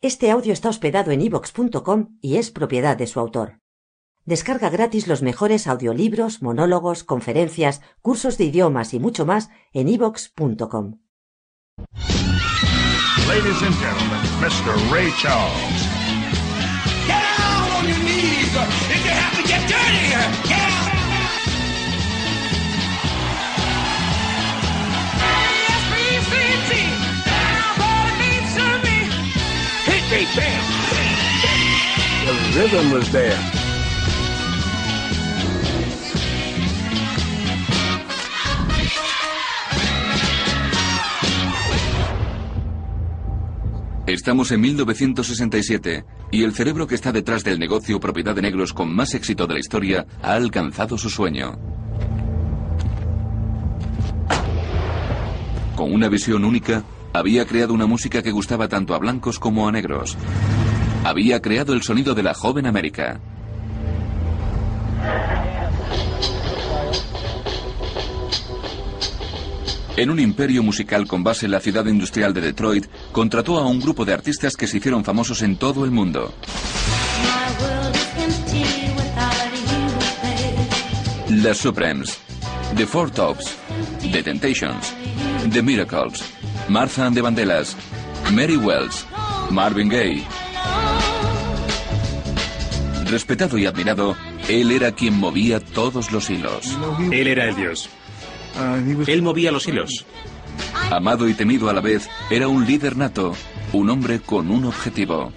Este audio está hospedado en ivox.com y es propiedad de su autor. Descarga gratis los mejores audiolibros, monólogos, conferencias, cursos de idiomas y mucho más en ivox.com. Ladies and gentlemen, Mr. Ray Charles. Get down on your knees if you have The rhythm was there. Estamos en 1967 y el cerebro que está detrás del negocio propiedad de negros con más éxito de la historia ha alcanzado su sueño. Con una visión única, había creado una música que gustaba tanto a blancos como a negros. Había creado el sonido de la joven América. En un imperio musical con base en la ciudad industrial de Detroit, contrató a un grupo de artistas que se hicieron famosos en todo el mundo. The Supremes, The Four Tops, The Temptations, The Miracles, Martha and the Vandellas, Mary Wells, Marvin Gaye. Respetado y admirado, él era quien movía todos los hilos. Él era el dios. Él movía los hilos. Amado y temido a la vez, era un líder nato, un hombre con un objetivo.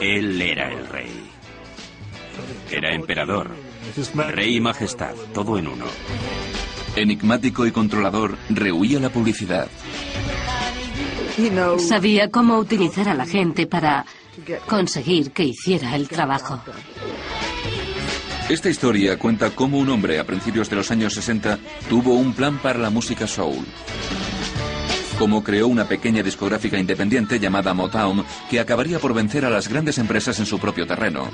Él era el rey. Era emperador, rey y majestad, todo en uno. Enigmático y controlador, rehuía la publicidad. Sabía cómo utilizar a la gente para conseguir que hiciera el trabajo. Esta historia cuenta cómo un hombre a principios de los años 60 tuvo un plan para la música soul. Cómo creó una pequeña discográfica independiente llamada Motown que acabaría por vencer a las grandes empresas en su propio terreno.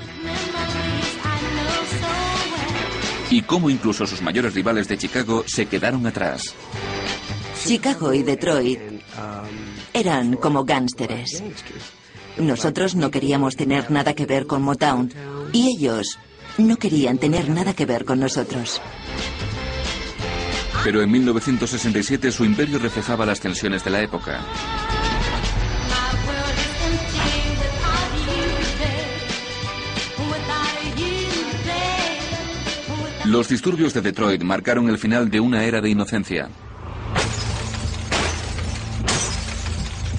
Y cómo incluso sus mayores rivales de Chicago se quedaron atrás. Chicago y Detroit eran como gánsteres. Nosotros no queríamos tener nada que ver con Motown y ellos no querían tener nada que ver con nosotros. Pero en 1967 su imperio reflejaba las tensiones de la época. Los disturbios de Detroit marcaron el final de una era de inocencia.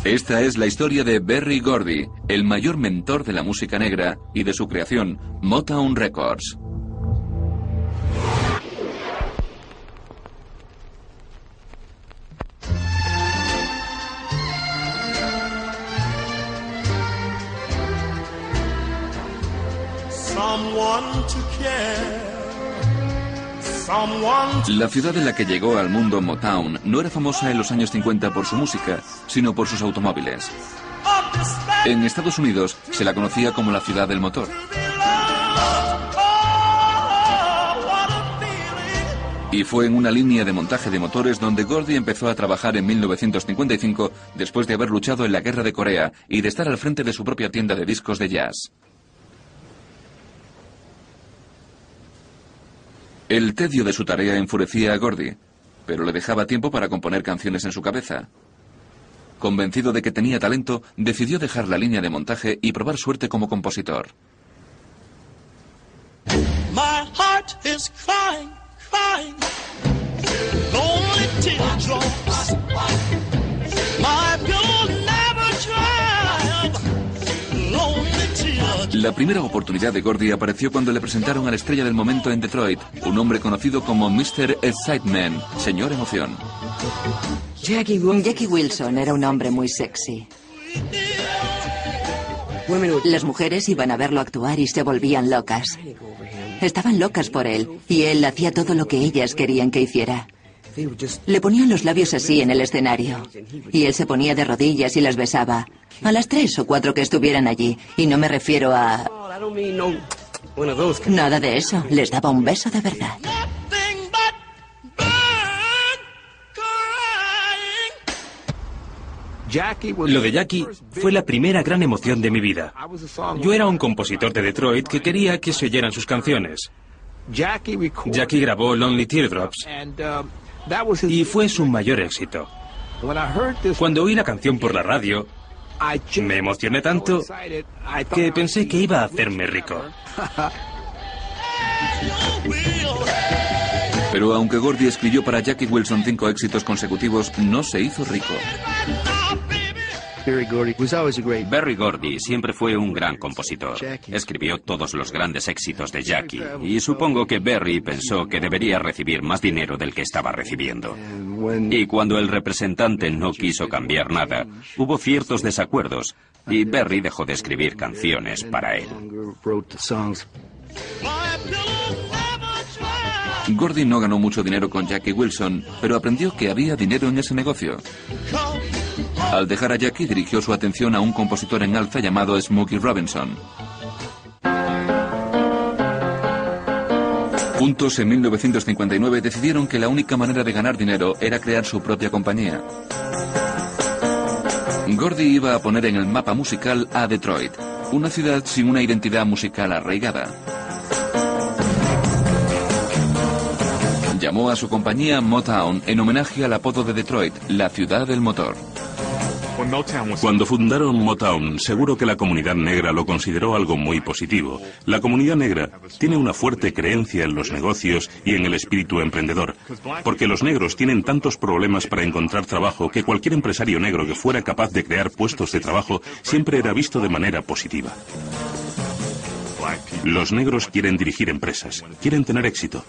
Esta es la historia de Berry Gordy, el mayor mentor de la música negra y de su creación, Motown Records. Someone to La ciudad en la que llegó al mundo Motown no era famosa en los años 50 por su música, sino por sus automóviles. En Estados Unidos se la conocía como la ciudad del motor. Y fue en una línea de montaje de motores donde Gordy empezó a trabajar en 1955 después de haber luchado en la guerra de Corea y de estar al frente de su propia tienda de discos de jazz. El tedio de su tarea enfurecía a Gordy, pero le dejaba tiempo para componer canciones en su cabeza. Convencido de que tenía talento, decidió dejar la línea de montaje y probar suerte como compositor. La primera oportunidad de Gordy apareció cuando le presentaron a la estrella del momento en Detroit, un hombre conocido como Mr. Excitement, señor emoción. Jackie Wilson era un hombre muy sexy. Las mujeres iban a verlo actuar y se volvían locas. Estaban locas por él y él hacía todo lo que ellas querían que hiciera. Le ponían los labios así en el escenario y él se ponía de rodillas y las besaba. A las tres o cuatro que estuvieran allí. Y no me refiero a... Nada de eso. Les daba un beso de verdad. Lo de Jackie fue la primera gran emoción de mi vida. Yo era un compositor de Detroit que quería que se oyeran sus canciones. Jackie grabó Lonely Teardrops y fue su mayor éxito. Cuando oí la canción por la radio, me emocioné tanto que pensé que iba a hacerme rico. Pero aunque Gordy escribió para Jackie Wilson cinco éxitos consecutivos, no se hizo rico. Berry Gordy siempre fue un gran compositor. Escribió todos los grandes éxitos de Jackie y supongo que Berry pensó que debería recibir más dinero del que estaba recibiendo. Y cuando el representante no quiso cambiar nada, hubo ciertos desacuerdos y Berry dejó de escribir canciones para él. Gordy no ganó mucho dinero con Jackie Wilson, pero aprendió que había dinero en ese negocio. Al dejar a Jackie dirigió su atención a un compositor en alza llamado Smokey Robinson. Juntos en 1959 decidieron que la única manera de ganar dinero era crear su propia compañía. Gordy iba a poner en el mapa musical a Detroit, una ciudad sin una identidad musical arraigada. Llamó a su compañía Motown en homenaje al apodo de Detroit, la ciudad del motor. Cuando fundaron Motown, seguro que la comunidad negra lo consideró algo muy positivo. La comunidad negra tiene una fuerte creencia en los negocios y en el espíritu emprendedor, porque los negros tienen tantos problemas para encontrar trabajo que cualquier empresario negro que fuera capaz de crear puestos de trabajo siempre era visto de manera positiva. Los negros quieren dirigir empresas, quieren tener éxito.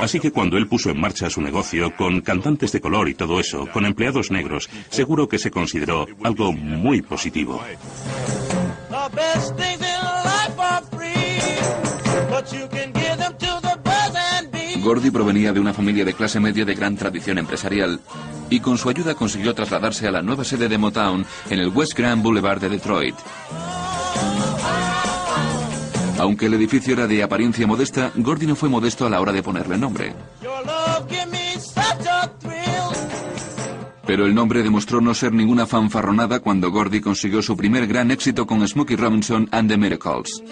Así que cuando él puso en marcha su negocio, con cantantes de color y todo eso, con empleados negros, seguro que se consideró algo muy positivo. Gordy provenía de una familia de clase media de gran tradición empresarial y con su ayuda consiguió trasladarse a la nueva sede de Motown en el West Grand Boulevard de Detroit. Aunque el edificio era de apariencia modesta, Gordy no fue modesto a la hora de ponerle nombre. Pero el nombre demostró no ser ninguna fanfarronada cuando Gordy consiguió su primer gran éxito con Smokey Robinson and the Miracles.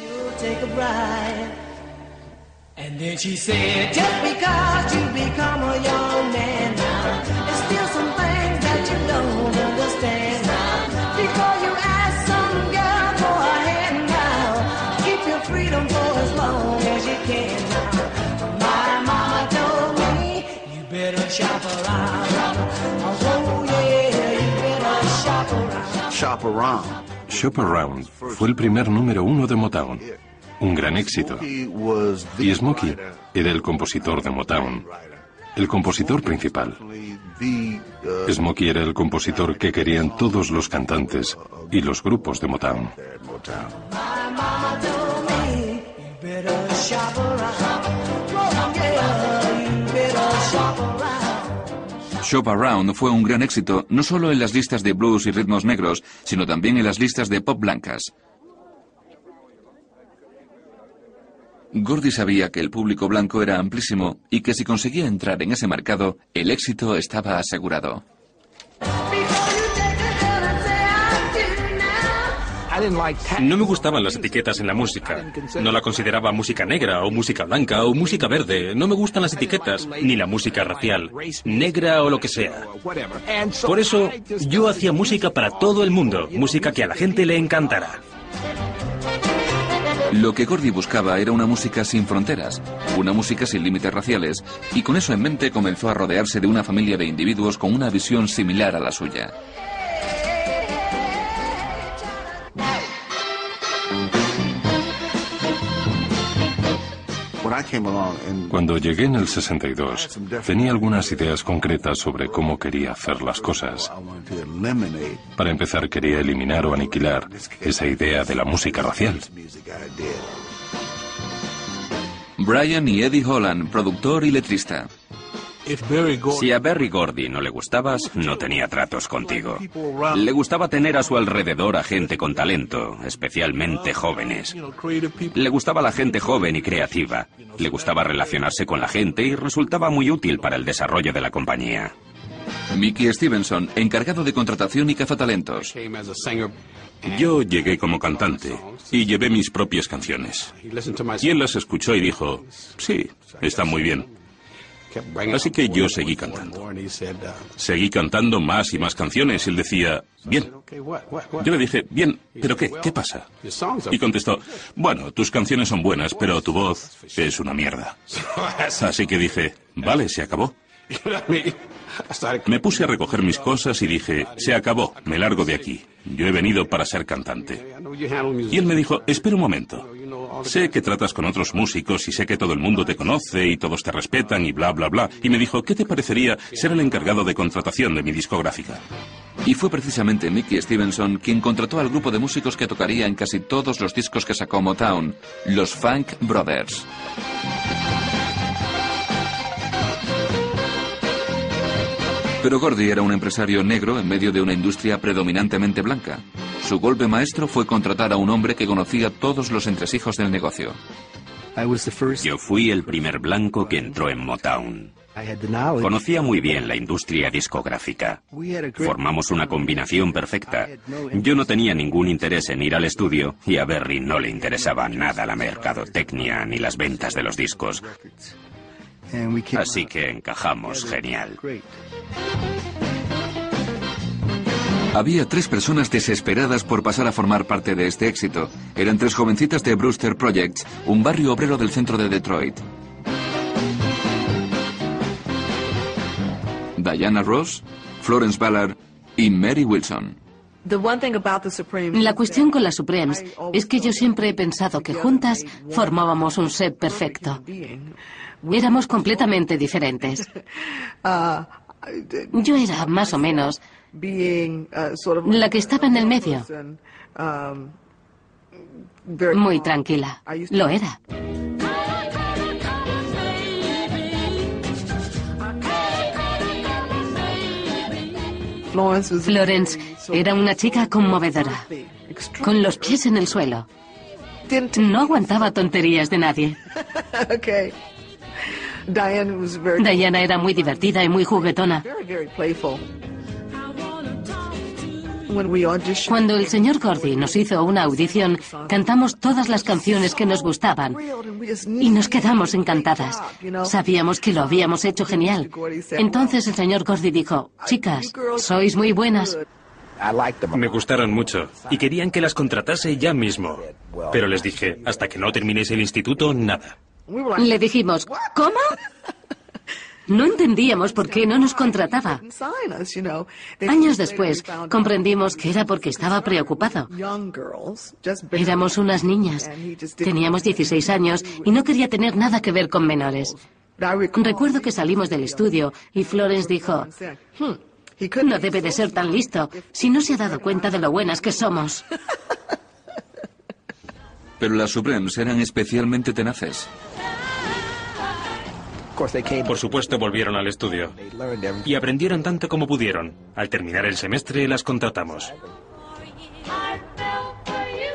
Shop Around fue el primer número uno de Motown. Un gran éxito. Y Smokey era el compositor de Motown. El compositor principal. Smokey era el compositor que querían todos los cantantes y los grupos de Motown. Shop Around fue un gran éxito no solo en las listas de blues y ritmos negros, sino también en las listas de pop blancas. Gordy sabía que el público blanco era amplísimo y que si conseguía entrar en ese mercado, el éxito estaba asegurado. No me gustaban las etiquetas en la música. No la consideraba música negra o música blanca o música verde. No me gustan las etiquetas, ni la música racial, negra o lo que sea. Por eso yo hacía música para todo el mundo, música que a la gente le encantara. Lo que Gordy buscaba era una música sin fronteras, una música sin límites raciales, y con eso en mente comenzó a rodearse de una familia de individuos con una visión similar a la suya. Cuando llegué en el 62, tenía algunas ideas concretas sobre cómo quería hacer las cosas. Para empezar, quería eliminar o aniquilar esa idea de la música racial. Brian y Eddie Holland, productor y letrista. Si a Berry Gordy no le gustabas, no tenía tratos contigo. Le gustaba tener a su alrededor a gente con talento, especialmente jóvenes. Le gustaba la gente joven y creativa. Le gustaba relacionarse con la gente y resultaba muy útil para el desarrollo de la compañía. Mickey Stevenson, encargado de contratación y cazatalentos. Yo llegué como cantante y llevé mis propias canciones. Y él las escuchó y dijo, sí, está muy bien. Así que yo seguí cantando. Seguí cantando más y más canciones y él decía, bien. Yo le dije, bien, pero ¿qué? ¿Qué pasa? Y contestó, bueno, tus canciones son buenas, pero tu voz es una mierda. Así que dije, vale, se acabó. Me puse a recoger mis cosas y dije, se acabó, me largo de aquí. Yo he venido para ser cantante. Y él me dijo, espera un momento. Sé que tratas con otros músicos y sé que todo el mundo te conoce y todos te respetan y bla, bla, bla. Y me dijo, ¿qué te parecería ser el encargado de contratación de mi discográfica? Y fue precisamente Mickey Stevenson quien contrató al grupo de músicos que tocaría en casi todos los discos que sacó Motown, los Funk Brothers. Pero Gordy era un empresario negro en medio de una industria predominantemente blanca. Su golpe maestro fue contratar a un hombre que conocía todos los entresijos del negocio. Yo fui el primer blanco que entró en Motown. Conocía muy bien la industria discográfica. Formamos una combinación perfecta. Yo no tenía ningún interés en ir al estudio y a Berry no le interesaba nada la mercadotecnia ni las ventas de los discos. Así que encajamos genial. Había tres personas desesperadas por pasar a formar parte de este éxito. Eran tres jovencitas de Brewster Projects, un barrio obrero del centro de Detroit. Diana Ross, Florence Ballard y Mary Wilson. La cuestión con las Supremes es que yo siempre he pensado que juntas formábamos un set perfecto. Éramos completamente diferentes. Yo era más o menos la que estaba en el medio. Muy tranquila. Lo era. Florence era una chica conmovedora, con los pies en el suelo. No aguantaba tonterías de nadie. Diana era muy divertida y muy juguetona. Cuando el señor Gordy nos hizo una audición, cantamos todas las canciones que nos gustaban y nos quedamos encantadas. Sabíamos que lo habíamos hecho genial. Entonces el señor Gordy dijo, chicas, sois muy buenas. Me gustaron mucho y querían que las contratase ya mismo. Pero les dije, hasta que no terminéis el instituto, nada. Le dijimos, ¿cómo? No entendíamos por qué no nos contrataba. Años después comprendimos que era porque estaba preocupado. Éramos unas niñas. Teníamos 16 años y no quería tener nada que ver con menores. Recuerdo que salimos del estudio y Flores dijo, no debe de ser tan listo si no se ha dado cuenta de lo buenas que somos. Pero las Supremes eran especialmente tenaces. Por supuesto volvieron al estudio y aprendieron tanto como pudieron. Al terminar el semestre las contratamos.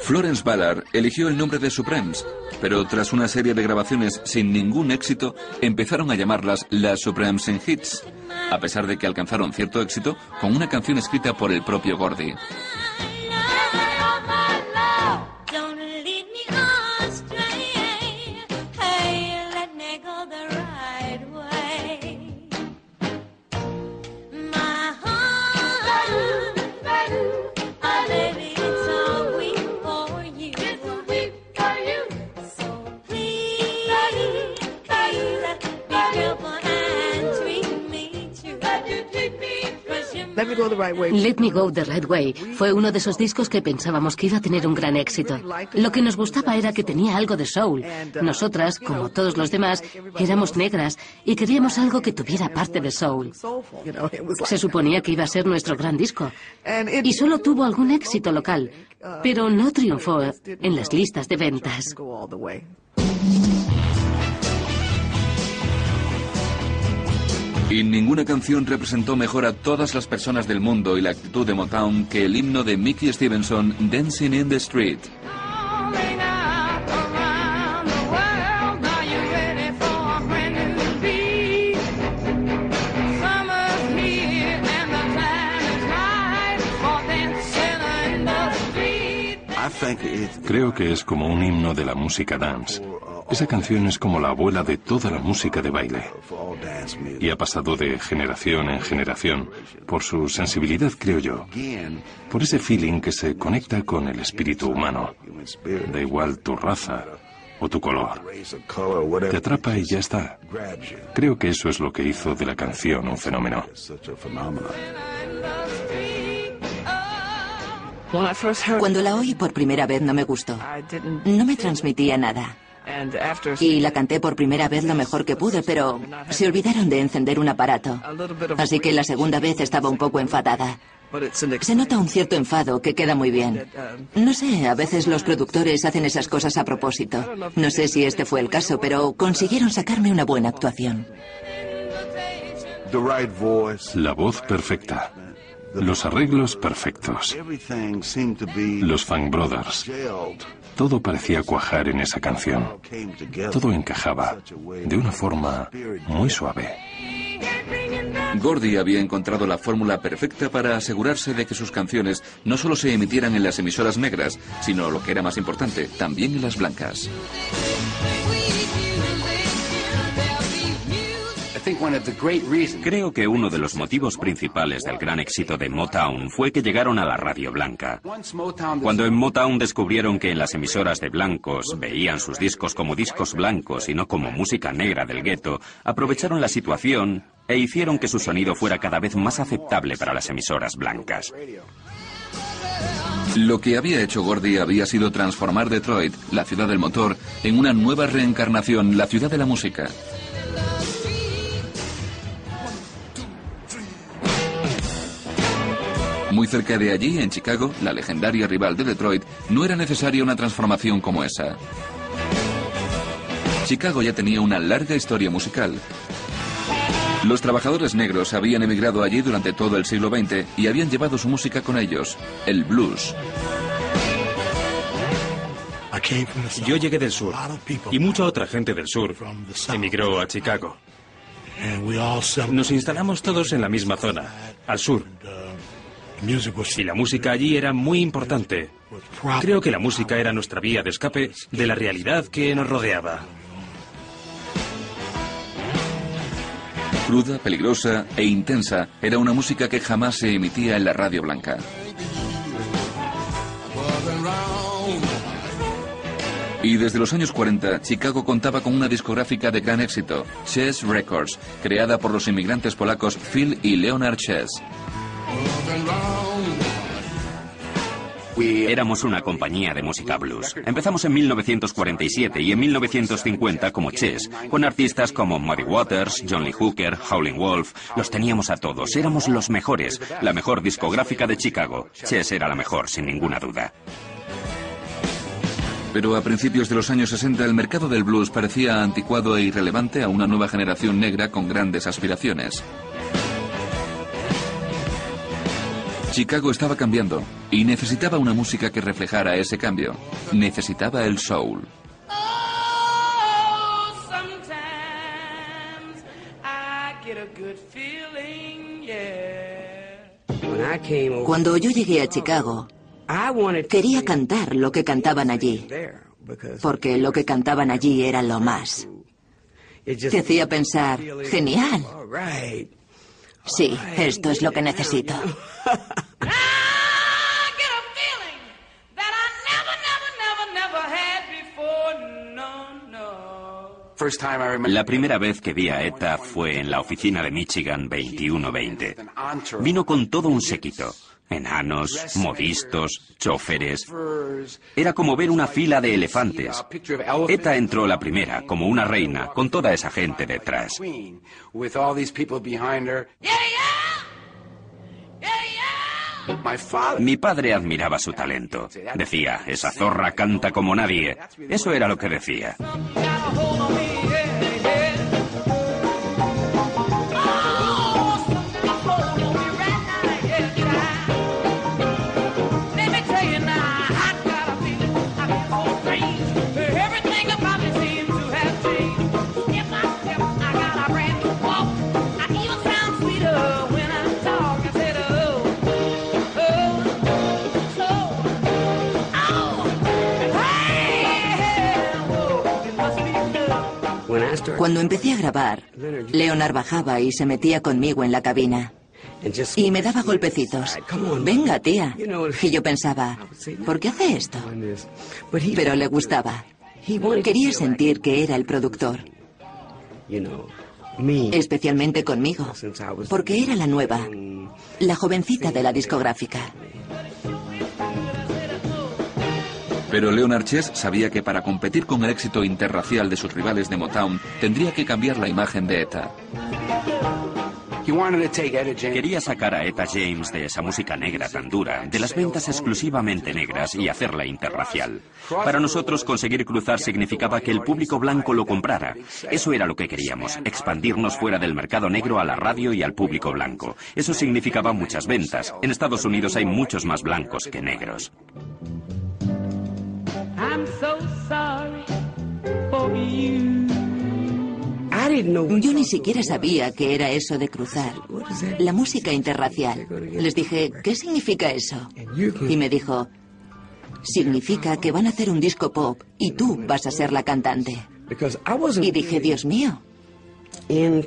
Florence Ballard eligió el nombre de Supremes, pero tras una serie de grabaciones sin ningún éxito, empezaron a llamarlas las Supremes en Hits, a pesar de que alcanzaron cierto éxito con una canción escrita por el propio Gordy. Let Me Go the Right Way fue uno de esos discos que pensábamos que iba a tener un gran éxito. Lo que nos gustaba era que tenía algo de soul. Nosotras, como todos los demás, éramos negras y queríamos algo que tuviera parte de soul. Se suponía que iba a ser nuestro gran disco. Y solo tuvo algún éxito local, pero no triunfó en las listas de ventas. Y ninguna canción representó mejor a todas las personas del mundo y la actitud de Motown que el himno de Mickey Stevenson, Dancing in the Street. Creo que es como un himno de la música dance. Esa canción es como la abuela de toda la música de baile. Y ha pasado de generación en generación por su sensibilidad, creo yo. Por ese feeling que se conecta con el espíritu humano. Da igual tu raza o tu color. Te atrapa y ya está. Creo que eso es lo que hizo de la canción un fenómeno. Cuando la oí por primera vez no me gustó. No me transmitía nada. Y la canté por primera vez lo mejor que pude, pero se olvidaron de encender un aparato. Así que la segunda vez estaba un poco enfadada. Se nota un cierto enfado que queda muy bien. No sé, a veces los productores hacen esas cosas a propósito. No sé si este fue el caso, pero consiguieron sacarme una buena actuación. La voz perfecta. Los arreglos perfectos. Los Funk Brothers. Todo parecía cuajar en esa canción. Todo encajaba de una forma muy suave. Gordy había encontrado la fórmula perfecta para asegurarse de que sus canciones no solo se emitieran en las emisoras negras, sino, lo que era más importante, también en las blancas. Creo que uno de los motivos principales del gran éxito de Motown fue que llegaron a la radio blanca. Cuando en Motown descubrieron que en las emisoras de blancos veían sus discos como discos blancos y no como música negra del gueto, aprovecharon la situación e hicieron que su sonido fuera cada vez más aceptable para las emisoras blancas. Lo que había hecho Gordy había sido transformar Detroit, la ciudad del motor, en una nueva reencarnación, la ciudad de la música. Muy cerca de allí, en Chicago, la legendaria rival de Detroit, no era necesaria una transformación como esa. Chicago ya tenía una larga historia musical. Los trabajadores negros habían emigrado allí durante todo el siglo XX y habían llevado su música con ellos, el blues. Yo llegué del sur y mucha otra gente del sur emigró a Chicago. Nos instalamos todos en la misma zona, al sur. Y la música allí era muy importante. Creo que la música era nuestra vía de escape de la realidad que nos rodeaba. Cruda, peligrosa e intensa, era una música que jamás se emitía en la radio blanca. Y desde los años 40, Chicago contaba con una discográfica de gran éxito, Chess Records, creada por los inmigrantes polacos Phil y Leonard Chess. Éramos una compañía de música blues. Empezamos en 1947 y en 1950 como Chess, con artistas como Muddy Waters, John Lee Hooker, Howling Wolf. Los teníamos a todos, éramos los mejores, la mejor discográfica de Chicago. Chess era la mejor, sin ninguna duda. Pero a principios de los años 60 el mercado del blues parecía anticuado e irrelevante a una nueva generación negra con grandes aspiraciones. Chicago estaba cambiando y necesitaba una música que reflejara ese cambio. Necesitaba el soul. Cuando yo llegué a Chicago, quería cantar lo que cantaban allí, porque lo que cantaban allí era lo más. Te hacía pensar, genial. Sí, esto es lo que necesito. La primera vez que vi a ETA fue en la oficina de Michigan 2120. Vino con todo un séquito. Enanos, modistos, choferes. Era como ver una fila de elefantes. ETA entró la primera, como una reina, con toda esa gente detrás. Mi padre admiraba su talento. Decía, esa zorra canta como nadie. Eso era lo que decía. Cuando empecé a grabar, Leonard bajaba y se metía conmigo en la cabina. Y me daba golpecitos. Venga, tía. Y yo pensaba, ¿por qué hace esto? Pero le gustaba. Quería sentir que era el productor. Especialmente conmigo. Porque era la nueva. La jovencita de la discográfica. Pero Leonard Chess sabía que para competir con el éxito interracial de sus rivales de Motown, tendría que cambiar la imagen de ETA. Quería sacar a Eta James de esa música negra tan dura, de las ventas exclusivamente negras y hacerla interracial. Para nosotros conseguir cruzar significaba que el público blanco lo comprara. Eso era lo que queríamos, expandirnos fuera del mercado negro a la radio y al público blanco. Eso significaba muchas ventas. En Estados Unidos hay muchos más blancos que negros. Yo ni siquiera sabía qué era eso de cruzar. La música interracial. Les dije, ¿qué significa eso? Y me dijo, significa que van a hacer un disco pop y tú vas a ser la cantante. Y dije, Dios mío.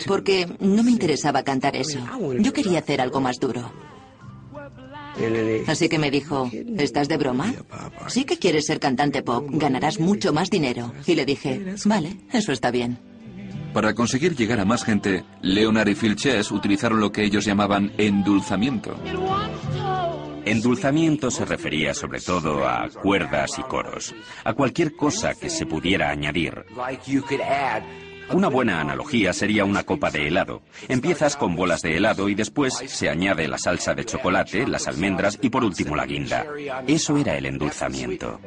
Porque no me interesaba cantar eso. Yo quería hacer algo más duro. Así que me dijo, ¿estás de broma? Sí que quieres ser cantante pop, ganarás mucho más dinero. Y le dije, vale, eso está bien. Para conseguir llegar a más gente, Leonard y Phil Chess utilizaron lo que ellos llamaban endulzamiento. Endulzamiento se refería sobre todo a cuerdas y coros, a cualquier cosa que se pudiera añadir. Una buena analogía sería una copa de helado. Empiezas con bolas de helado y después se añade la salsa de chocolate, las almendras y por último la guinda. Eso era el endulzamiento.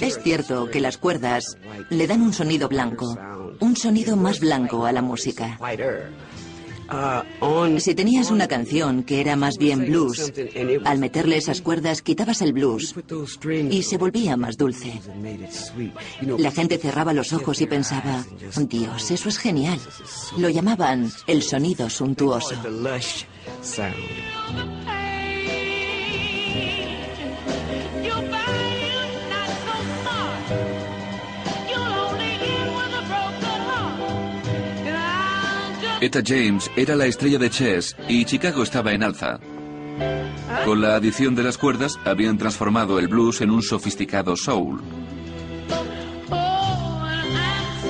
Es cierto que las cuerdas le dan un sonido blanco, un sonido más blanco a la música. Si tenías una canción que era más bien blues, al meterle esas cuerdas quitabas el blues y se volvía más dulce. La gente cerraba los ojos y pensaba, Dios, eso es genial. Lo llamaban el sonido suntuoso. Etta James era la estrella de Chess y Chicago estaba en alza. Con la adición de las cuerdas habían transformado el blues en un sofisticado soul.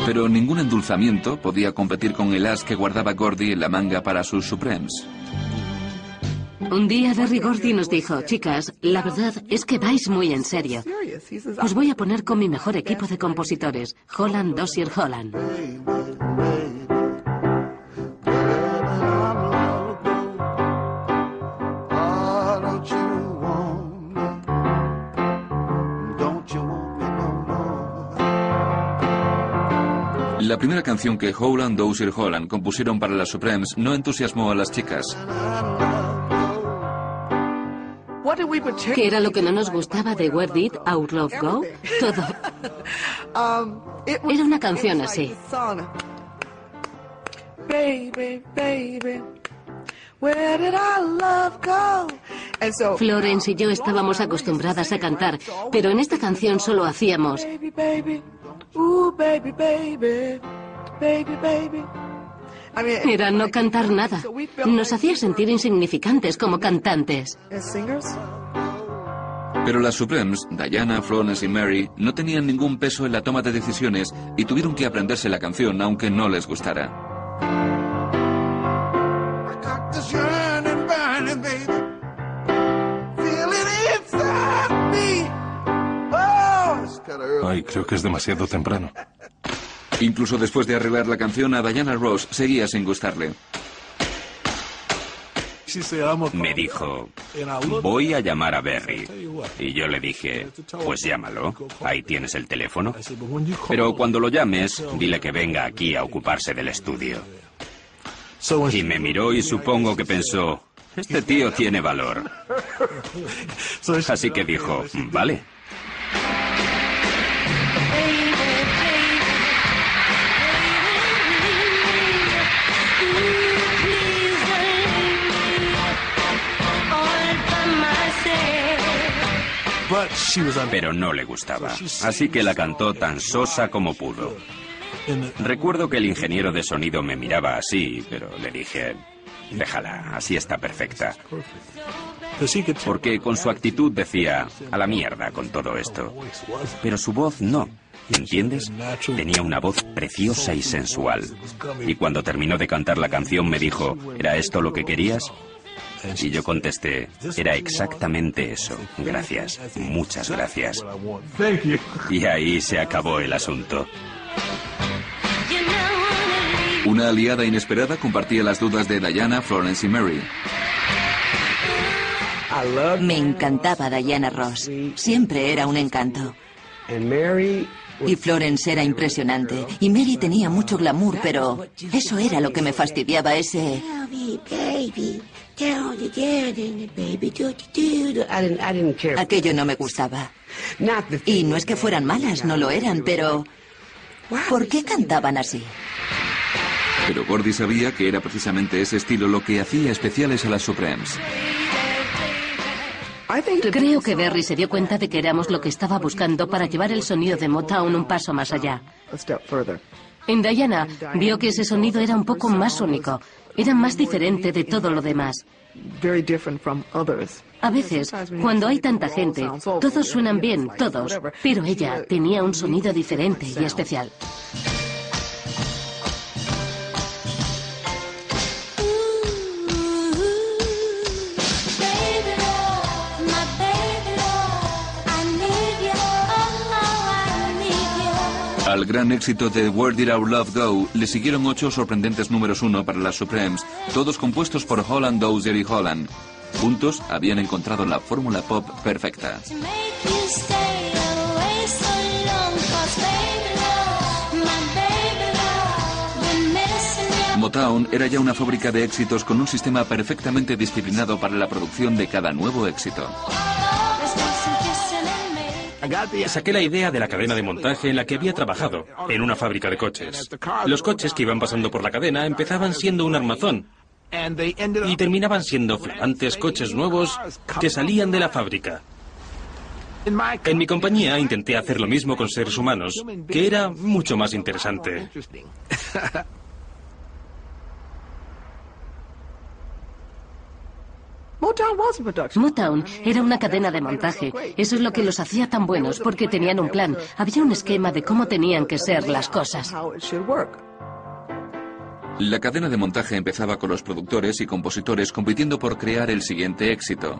Pero ningún endulzamiento podía competir con el as que guardaba Gordy en la manga para sus Supremes. Un día Berry Gordy nos dijo, chicas, la verdad es que vais muy en serio. Os voy a poner con mi mejor equipo de compositores, Holland Dossier Holland. La primera canción que Howland, Dozier Holland compusieron para las Supremes no entusiasmó a las chicas. ¿Qué era lo que no nos gustaba de Where Did Our Love Go? Todo. Era una canción así. Baby, baby, where did our love go? Florence y yo estábamos acostumbradas a cantar, pero en esta canción solo hacíamos... Era no cantar nada. Nos hacía sentir insignificantes como cantantes. Pero las Supremes, Diana, Florence y Mary, no tenían ningún peso en la toma de decisiones y tuvieron que aprenderse la canción aunque no les gustara. Ay, creo que es demasiado temprano. Incluso después de arreglar la canción, a Diana Ross seguía sin gustarle. Me dijo, voy a llamar a Berry. Y yo le dije, pues llámalo, ahí tienes el teléfono. Pero cuando lo llames, dile que venga aquí a ocuparse del estudio. Y me miró y supongo que pensó, este tío tiene valor. Así que dijo, vale. Pero no le gustaba, así que la cantó tan sosa como pudo. Recuerdo que el ingeniero de sonido me miraba así, pero le dije, déjala, así está perfecta. Porque con su actitud decía, a la mierda con todo esto. Pero su voz no. ¿Entiendes? Tenía una voz preciosa y sensual. Y cuando terminó de cantar la canción me dijo, ¿era esto lo que querías? Y yo contesté, era exactamente eso. Gracias, muchas gracias. Y ahí se acabó el asunto. Una aliada inesperada compartía las dudas de Diana, Florence y Mary. Me encantaba Diana Ross. Siempre era un encanto. Y Florence era impresionante. Y Mary tenía mucho glamour, pero eso era lo que me fastidiaba, ese... Aquello no me gustaba. Y no es que fueran malas, no lo eran, pero... ¿Por qué cantaban así? Pero Gordy sabía que era precisamente ese estilo lo que hacía especiales a las Supremes. Creo que Berry se dio cuenta de que éramos lo que estaba buscando para llevar el sonido de Motown un paso más allá. En Diana vio que ese sonido era un poco más único, era más diferente de todo lo demás. A veces, cuando hay tanta gente, todos suenan bien, todos, pero ella tenía un sonido diferente y especial. Al gran éxito de Where Did Our Love Go le siguieron ocho sorprendentes números uno para las Supremes, todos compuestos por Holland Dozier y Holland. Juntos habían encontrado la fórmula pop perfecta. Motown era ya una fábrica de éxitos con un sistema perfectamente disciplinado para la producción de cada nuevo éxito. Saqué la idea de la cadena de montaje en la que había trabajado, en una fábrica de coches. Los coches que iban pasando por la cadena empezaban siendo un armazón y terminaban siendo flamantes coches nuevos que salían de la fábrica. En mi compañía intenté hacer lo mismo con seres humanos, que era mucho más interesante. Motown era una cadena de montaje. Eso es lo que los hacía tan buenos, porque tenían un plan. Había un esquema de cómo tenían que ser las cosas. La cadena de montaje empezaba con los productores y compositores compitiendo por crear el siguiente éxito.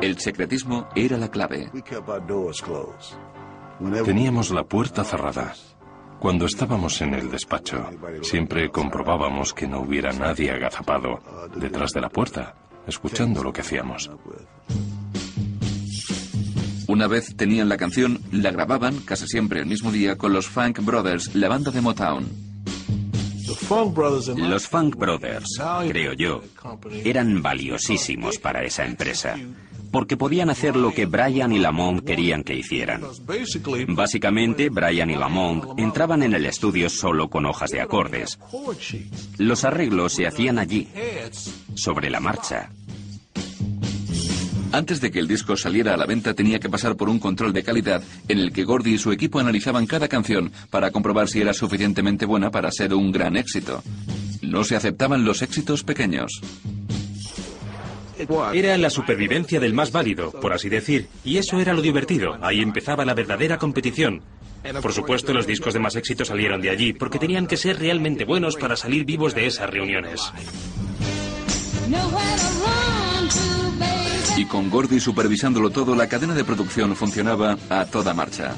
El secretismo era la clave. Teníamos la puerta cerrada. Cuando estábamos en el despacho, siempre comprobábamos que no hubiera nadie agazapado detrás de la puerta escuchando lo que hacíamos. Una vez tenían la canción, la grababan casi siempre el mismo día con los Funk Brothers, la banda de Motown. Los Funk Brothers, creo yo, eran valiosísimos para esa empresa, porque podían hacer lo que Brian y Lamont querían que hicieran. Básicamente, Brian y Lamont entraban en el estudio solo con hojas de acordes. Los arreglos se hacían allí, sobre la marcha. Antes de que el disco saliera a la venta tenía que pasar por un control de calidad en el que Gordy y su equipo analizaban cada canción para comprobar si era suficientemente buena para ser un gran éxito. No se aceptaban los éxitos pequeños. Era la supervivencia del más válido, por así decir, y eso era lo divertido. Ahí empezaba la verdadera competición. Por supuesto, los discos de más éxito salieron de allí, porque tenían que ser realmente buenos para salir vivos de esas reuniones. Y con Gordy supervisándolo todo, la cadena de producción funcionaba a toda marcha.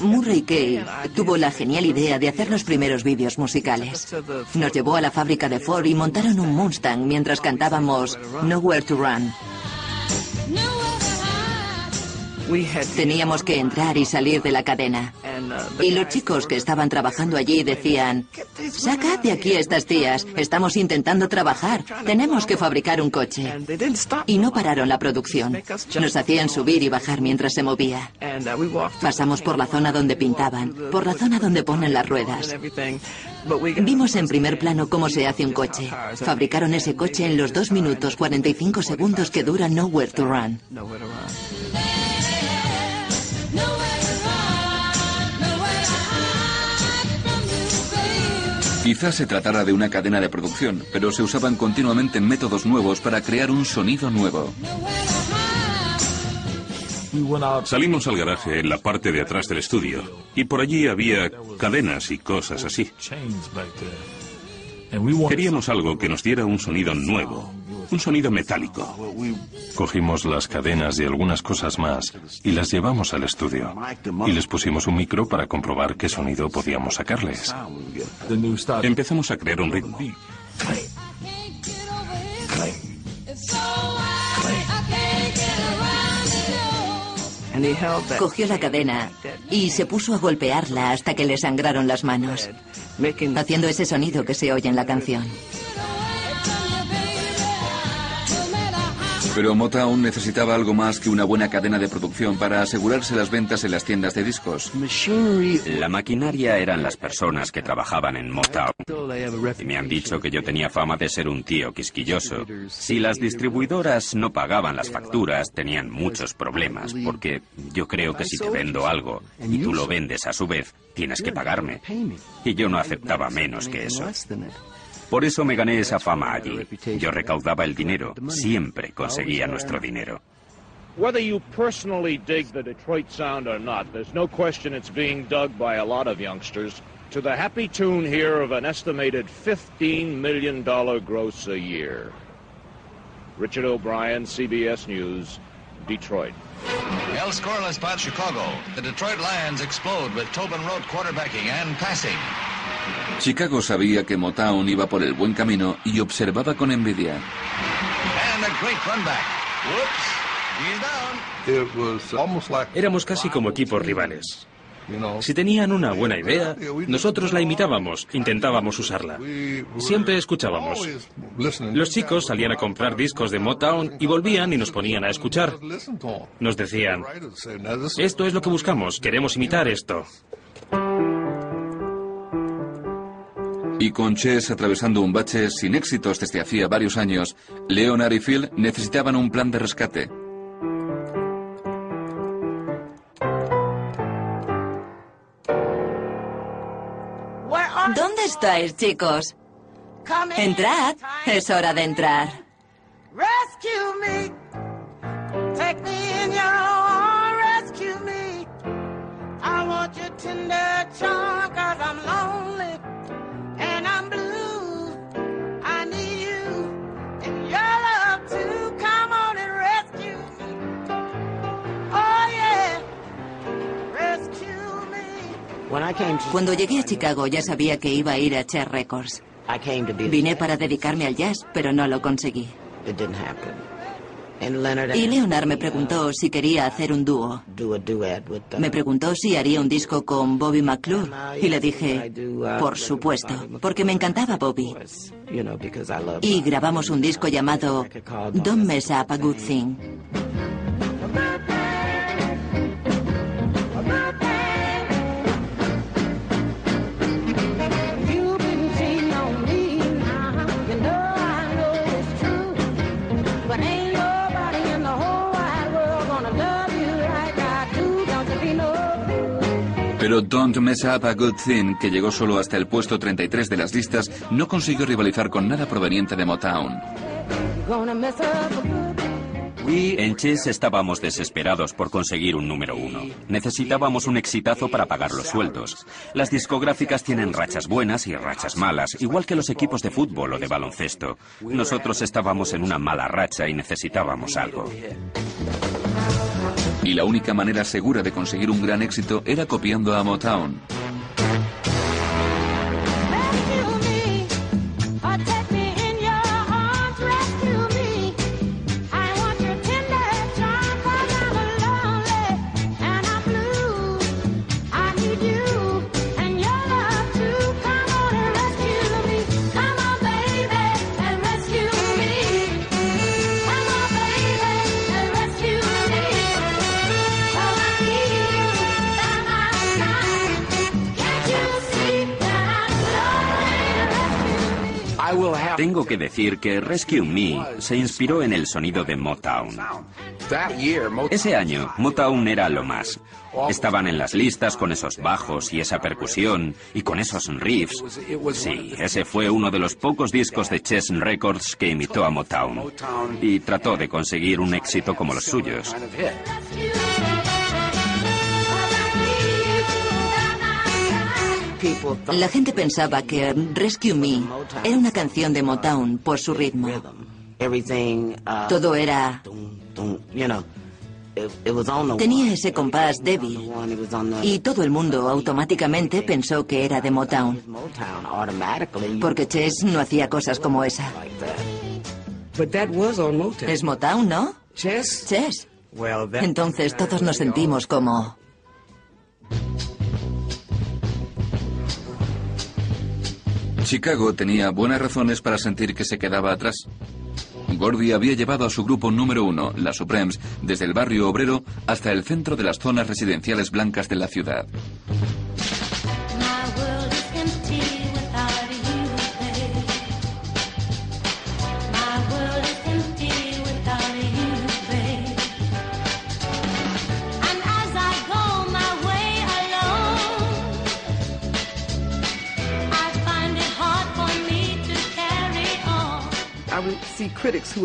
Murray Kay tuvo la genial idea de hacer los primeros vídeos musicales. Nos llevó a la fábrica de Ford y montaron un Mustang mientras cantábamos Nowhere to Run. Teníamos que entrar y salir de la cadena. Y los chicos que estaban trabajando allí decían, sacad de aquí a estas tías, estamos intentando trabajar, tenemos que fabricar un coche. Y no pararon la producción. Nos hacían subir y bajar mientras se movía. Pasamos por la zona donde pintaban, por la zona donde ponen las ruedas. Vimos en primer plano cómo se hace un coche. Fabricaron ese coche en los 2 minutos 45 segundos que dura Nowhere to Run. Quizás se tratara de una cadena de producción, pero se usaban continuamente métodos nuevos para crear un sonido nuevo. Salimos al garaje en la parte de atrás del estudio y por allí había cadenas y cosas así. Queríamos algo que nos diera un sonido nuevo, un sonido metálico. Cogimos las cadenas y algunas cosas más y las llevamos al estudio. Y les pusimos un micro para comprobar qué sonido podíamos sacarles. Empezamos a crear un ritmo. Cogió la cadena y se puso a golpearla hasta que le sangraron las manos, haciendo ese sonido que se oye en la canción. Pero Motown necesitaba algo más que una buena cadena de producción para asegurarse las ventas en las tiendas de discos. La maquinaria eran las personas que trabajaban en Motown. Y me han dicho que yo tenía fama de ser un tío quisquilloso. Si las distribuidoras no pagaban las facturas, tenían muchos problemas, porque yo creo que si te vendo algo y tú lo vendes a su vez, tienes que pagarme. Y yo no aceptaba menos que eso. Por eso me gané esa fama allí. Yo recaudaba el dinero. Siempre conseguía nuestro dinero. Whether you personally dig the Detroit sound or not, there's no question it's being dug by a lot of youngsters to the happy tune here of an estimated $15 million gross a year. Richard O'Brien, CBS News, Detroit. El scoreless spot Chicago. The Detroit Lions explode with Tobin Road quarterbacking and passing. Chicago sabía que Motown iba por el buen camino y observaba con envidia. Éramos casi como equipos rivales. Si tenían una buena idea, nosotros la imitábamos, intentábamos usarla. Siempre escuchábamos. Los chicos salían a comprar discos de Motown y volvían y nos ponían a escuchar. Nos decían, esto es lo que buscamos, queremos imitar esto. Y con Chess atravesando un bache sin éxitos desde hacía varios años, Leonard y Phil necesitaban un plan de rescate. ¿Dónde estáis, chicos? Entrad. Es hora de entrar. Cuando llegué a Chicago ya sabía que iba a ir a Cher Records. Vine para dedicarme al jazz, pero no lo conseguí. Y Leonard me preguntó si quería hacer un dúo. Me preguntó si haría un disco con Bobby McClure y le dije, por supuesto, porque me encantaba Bobby. Y grabamos un disco llamado Don't Mess Up a Good Thing. Pero Don't Mess Up a Good Thing, que llegó solo hasta el puesto 33 de las listas, no consiguió rivalizar con nada proveniente de Motown. En Chess estábamos desesperados por conseguir un número uno. Necesitábamos un exitazo para pagar los sueldos. Las discográficas tienen rachas buenas y rachas malas, igual que los equipos de fútbol o de baloncesto. Nosotros estábamos en una mala racha y necesitábamos algo. Y la única manera segura de conseguir un gran éxito era copiando a Motown. Tengo que decir que Rescue Me se inspiró en el sonido de Motown. Ese año, Motown era lo más. Estaban en las listas con esos bajos y esa percusión y con esos riffs. Sí, ese fue uno de los pocos discos de Chess Records que imitó a Motown y trató de conseguir un éxito como los suyos. La gente pensaba que Rescue Me era una canción de Motown por su ritmo. Todo era... Tenía ese compás débil y todo el mundo automáticamente pensó que era de Motown. Porque Chess no hacía cosas como esa. Es Motown, ¿no? Chess. Entonces todos nos sentimos como... Chicago tenía buenas razones para sentir que se quedaba atrás. Gordy había llevado a su grupo número uno, la Supremes, desde el barrio obrero hasta el centro de las zonas residenciales blancas de la ciudad.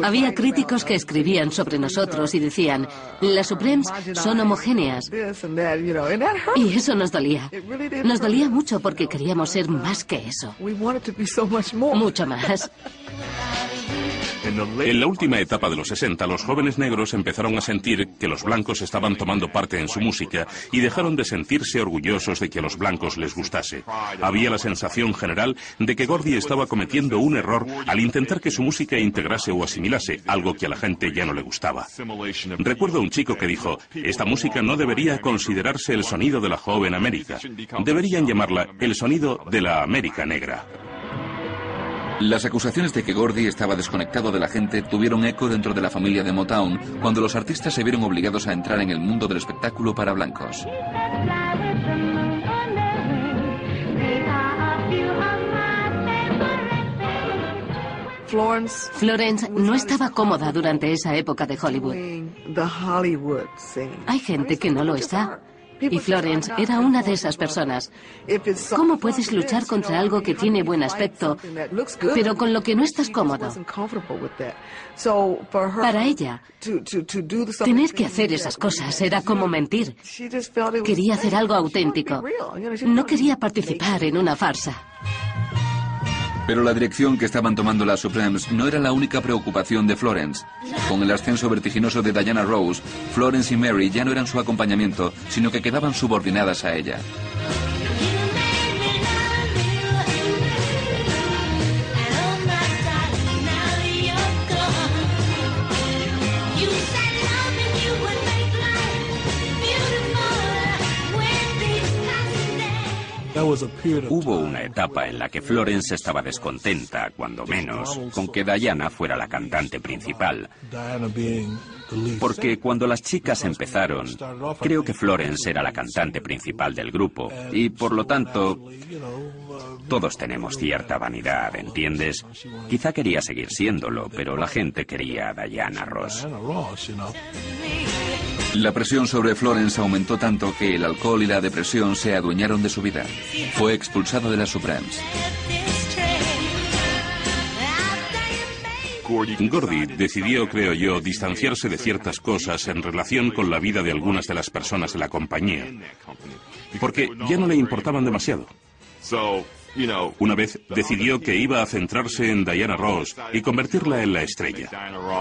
Había críticos que escribían sobre nosotros y decían, las Supremes son homogéneas. Y eso nos dolía. Nos dolía mucho porque queríamos ser más que eso. Mucho más. En la última etapa de los 60, los jóvenes negros empezaron a sentir que los blancos estaban tomando parte en su música y dejaron de sentirse orgullosos de que a los blancos les gustase. Había la sensación general de que Gordy estaba cometiendo un error al intentar que su música integrase o asimilase algo que a la gente ya no le gustaba. Recuerdo a un chico que dijo, esta música no debería considerarse el sonido de la joven América, deberían llamarla el sonido de la América negra. Las acusaciones de que Gordy estaba desconectado de la gente tuvieron eco dentro de la familia de Motown cuando los artistas se vieron obligados a entrar en el mundo del espectáculo para blancos. Florence no estaba cómoda durante esa época de Hollywood. Hay gente que no lo está. Y Florence era una de esas personas. ¿Cómo puedes luchar contra algo que tiene buen aspecto, pero con lo que no estás cómodo? Para ella, tener que hacer esas cosas era como mentir. Quería hacer algo auténtico. No quería participar en una farsa. Pero la dirección que estaban tomando las Supremes no era la única preocupación de Florence. Con el ascenso vertiginoso de Diana Rose, Florence y Mary ya no eran su acompañamiento, sino que quedaban subordinadas a ella. Hubo una etapa en la que Florence estaba descontenta, cuando menos, con que Diana fuera la cantante principal. Porque cuando las chicas empezaron, creo que Florence era la cantante principal del grupo. Y por lo tanto, todos tenemos cierta vanidad, ¿entiendes? Quizá quería seguir siéndolo, pero la gente quería a Diana Ross. La presión sobre Florence aumentó tanto que el alcohol y la depresión se adueñaron de su vida. Fue expulsado de las Supremes. Gordy decidió, creo yo, distanciarse de ciertas cosas en relación con la vida de algunas de las personas de la compañía, porque ya no le importaban demasiado. Una vez decidió que iba a centrarse en Diana Ross y convertirla en la estrella.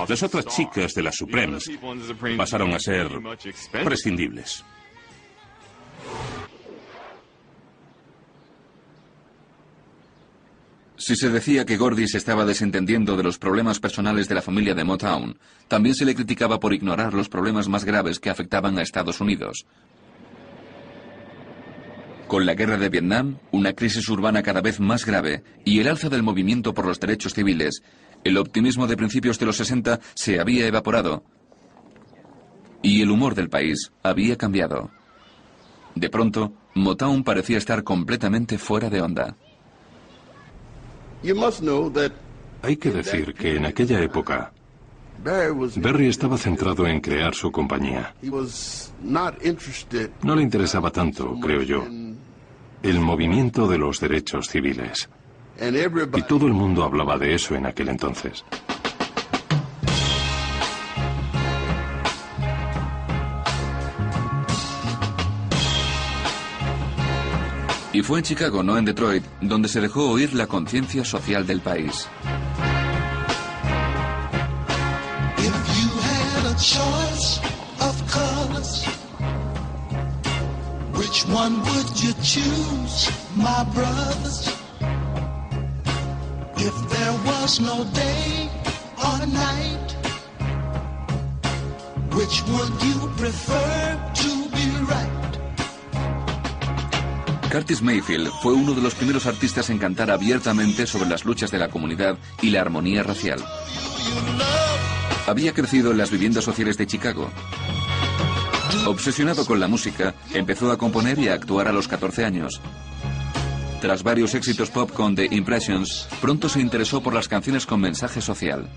Las otras chicas de las Supremes pasaron a ser prescindibles. Si se decía que Gordy se estaba desentendiendo de los problemas personales de la familia de Motown, también se le criticaba por ignorar los problemas más graves que afectaban a Estados Unidos. Con la guerra de Vietnam, una crisis urbana cada vez más grave y el alza del movimiento por los derechos civiles, el optimismo de principios de los 60 se había evaporado y el humor del país había cambiado. De pronto, Motown parecía estar completamente fuera de onda. Hay que decir que en aquella época Berry estaba centrado en crear su compañía. No le interesaba tanto, creo yo, el movimiento de los derechos civiles. Y todo el mundo hablaba de eso en aquel entonces. Y fue en Chicago, no en Detroit, donde se dejó oír la conciencia social del país. One would you choose, my brothers? If there was no day or night, which would you prefer to be right? Curtis Mayfield fue uno de los primeros artistas en cantar abiertamente sobre las luchas de la comunidad y la armonía racial. Había crecido en las viviendas sociales de Chicago Obsesionado con la música, empezó a componer y a actuar a los 14 años. Tras varios éxitos pop con The Impressions, pronto se interesó por las canciones con mensaje social.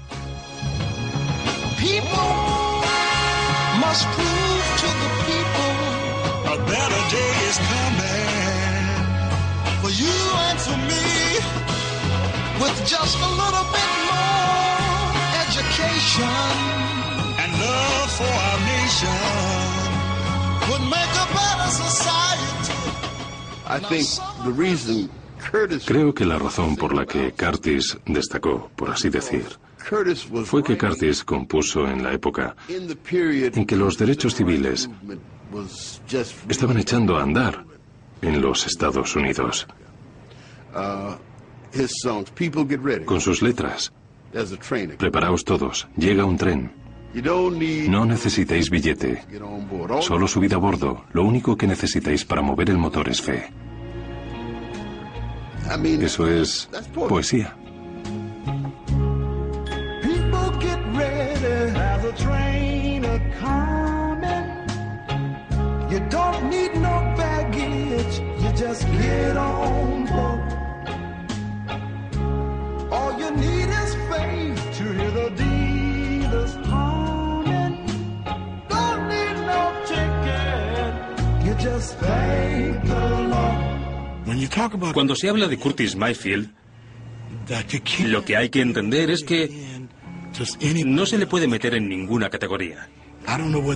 Creo que la razón por la que Curtis destacó, por así decir, fue que Curtis compuso en la época en que los derechos civiles estaban echando a andar en los Estados Unidos. Con sus letras, preparaos todos, llega un tren. No necesitáis billete, solo subid a bordo. Lo único que necesitáis para mover el motor es fe. Eso es poesía. Just get on board. All you need is Cuando se habla de Curtis Mayfield, lo que hay que entender es que no se le puede meter en ninguna categoría.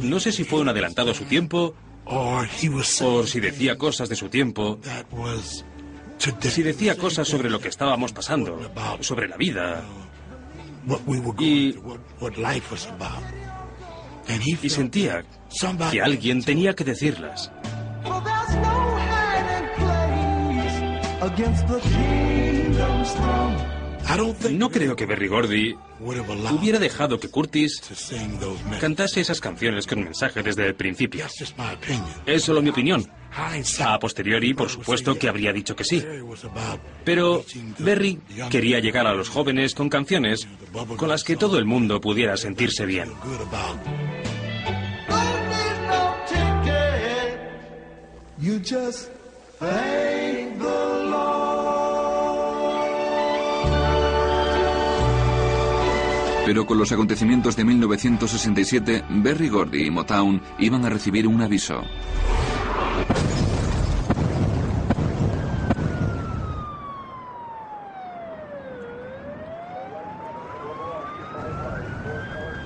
No sé si fue un adelantado a su tiempo o si decía cosas de su tiempo, si decía cosas sobre lo que estábamos pasando, sobre la vida, y, y sentía que alguien tenía que decirlas. No creo que Berry Gordy hubiera dejado que Curtis cantase esas canciones con mensaje desde el principio. Es solo mi opinión. A posteriori, por supuesto que habría dicho que sí. Pero Berry quería llegar a los jóvenes con canciones con las que todo el mundo pudiera sentirse bien. Pero con los acontecimientos de 1967, Berry Gordy y Motown iban a recibir un aviso.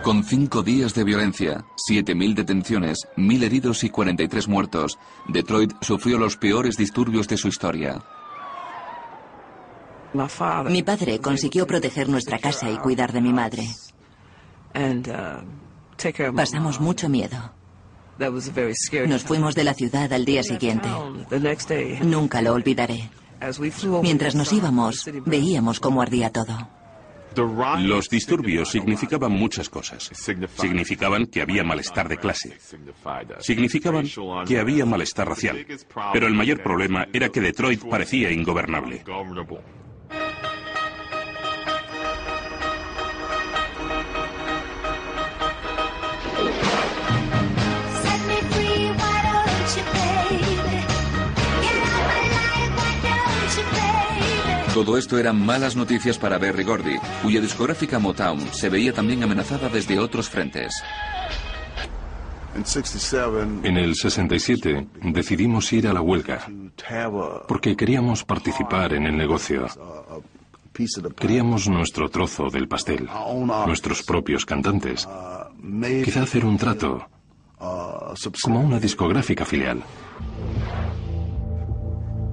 Con cinco días de violencia, 7.000 detenciones, 1.000 heridos y 43 muertos, Detroit sufrió los peores disturbios de su historia. Mi padre consiguió proteger nuestra casa y cuidar de mi madre. Pasamos mucho miedo. Nos fuimos de la ciudad al día siguiente. Nunca lo olvidaré. Mientras nos íbamos, veíamos cómo ardía todo. Los disturbios significaban muchas cosas. Significaban que había malestar de clase. Significaban que había malestar racial. Pero el mayor problema era que Detroit parecía ingobernable. Todo esto eran malas noticias para Berry Gordy, cuya discográfica Motown se veía también amenazada desde otros frentes. En el 67 decidimos ir a la huelga porque queríamos participar en el negocio. Queríamos nuestro trozo del pastel, nuestros propios cantantes. Quizá hacer un trato, como una discográfica filial.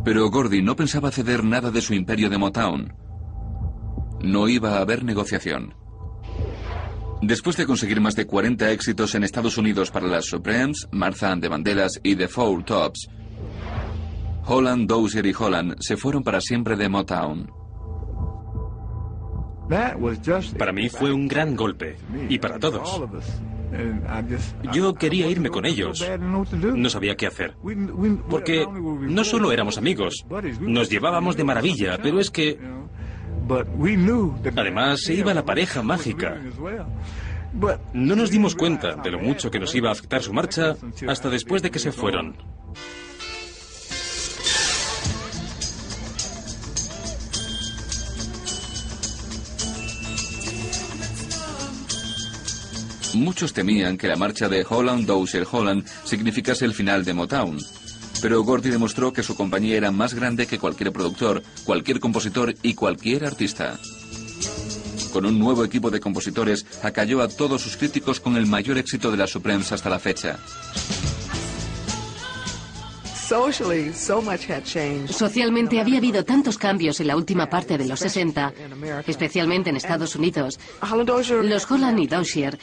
Pero Gordy no pensaba ceder nada de su imperio de Motown. No iba a haber negociación. Después de conseguir más de 40 éxitos en Estados Unidos para las Supremes, Martha and the Vandellas y The Four Tops, Holland, Dozier y Holland se fueron para siempre de Motown. Para mí fue un gran golpe, y para todos. Yo quería irme con ellos. No sabía qué hacer. Porque no solo éramos amigos, nos llevábamos de maravilla, pero es que... Además, se iba la pareja mágica. No nos dimos cuenta de lo mucho que nos iba a afectar su marcha hasta después de que se fueron. Muchos temían que la marcha de Holland Dozier Holland significase el final de Motown. Pero Gordy demostró que su compañía era más grande que cualquier productor, cualquier compositor y cualquier artista. Con un nuevo equipo de compositores, acalló a todos sus críticos con el mayor éxito de la Supremes hasta la fecha. Socialmente había habido tantos cambios en la última parte de los 60, especialmente en Estados Unidos. Los Holland y Dozier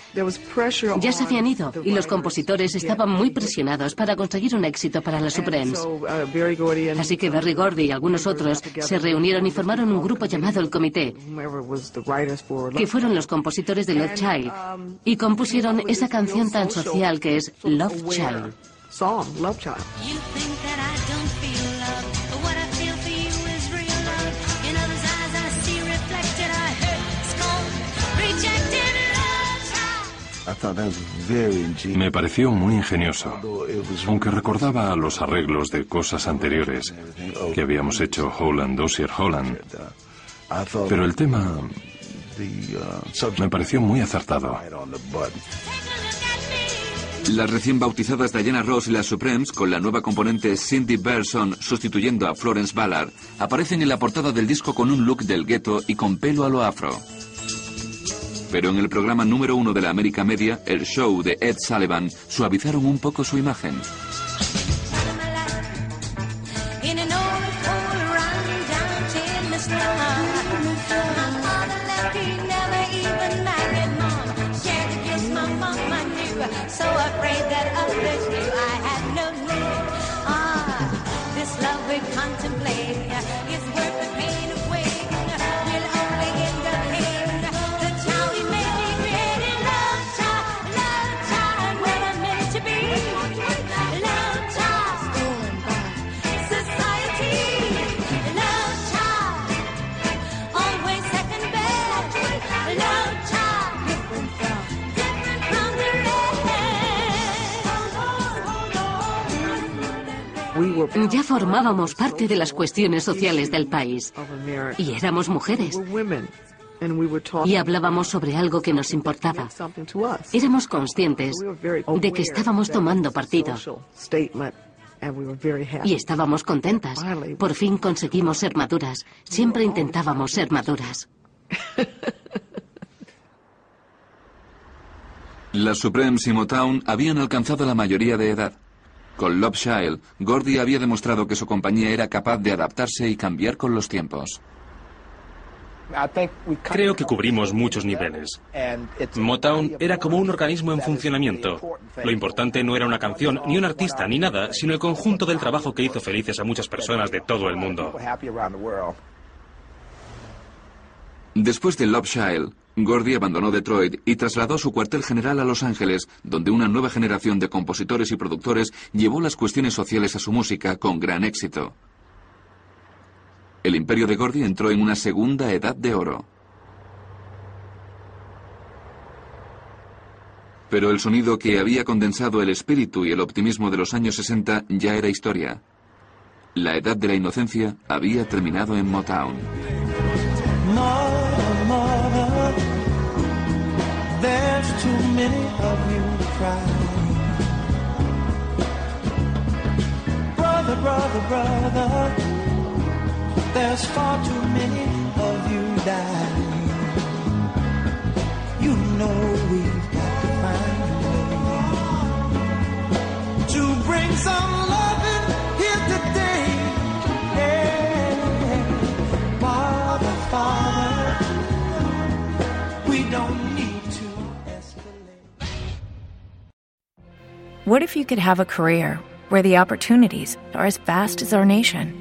ya se habían ido y los compositores estaban muy presionados para conseguir un éxito para las Supremes. Así que Berry Gordy y algunos otros se reunieron y formaron un grupo llamado el Comité, que fueron los compositores de Love Child, y compusieron esa canción tan social que es Love Child. Me pareció muy ingenioso, aunque recordaba los arreglos de cosas anteriores que habíamos hecho Holland, Dossier Holland. Pero el tema me pareció muy acertado. Las recién bautizadas Diana Ross y las Supremes, con la nueva componente Cindy Berson sustituyendo a Florence Ballard, aparecen en la portada del disco con un look del gueto y con pelo a lo afro. Pero en el programa número uno de la América Media, el show de Ed Sullivan, suavizaron un poco su imagen. Ya formábamos parte de las cuestiones sociales del país. Y éramos mujeres. Y hablábamos sobre algo que nos importaba. Éramos conscientes de que estábamos tomando partido. Y estábamos contentas. Por fin conseguimos ser maduras. Siempre intentábamos ser maduras. Las Supremes y Motown habían alcanzado la mayoría de edad. Con Love Child, Gordy había demostrado que su compañía era capaz de adaptarse y cambiar con los tiempos. Creo que cubrimos muchos niveles. Motown era como un organismo en funcionamiento. Lo importante no era una canción, ni un artista, ni nada, sino el conjunto del trabajo que hizo felices a muchas personas de todo el mundo. Después de Love Child, Gordy abandonó Detroit y trasladó su cuartel general a Los Ángeles, donde una nueva generación de compositores y productores llevó las cuestiones sociales a su música con gran éxito. El imperio de Gordy entró en una segunda edad de oro. Pero el sonido que había condensado el espíritu y el optimismo de los años 60 ya era historia. La edad de la inocencia había terminado en Motown. Far too many of you dying. You know we've got to find a way to bring some loving here today. Yeah. Father, Father, we don't need to escalate. What if you could have a career where the opportunities are as vast as our nation?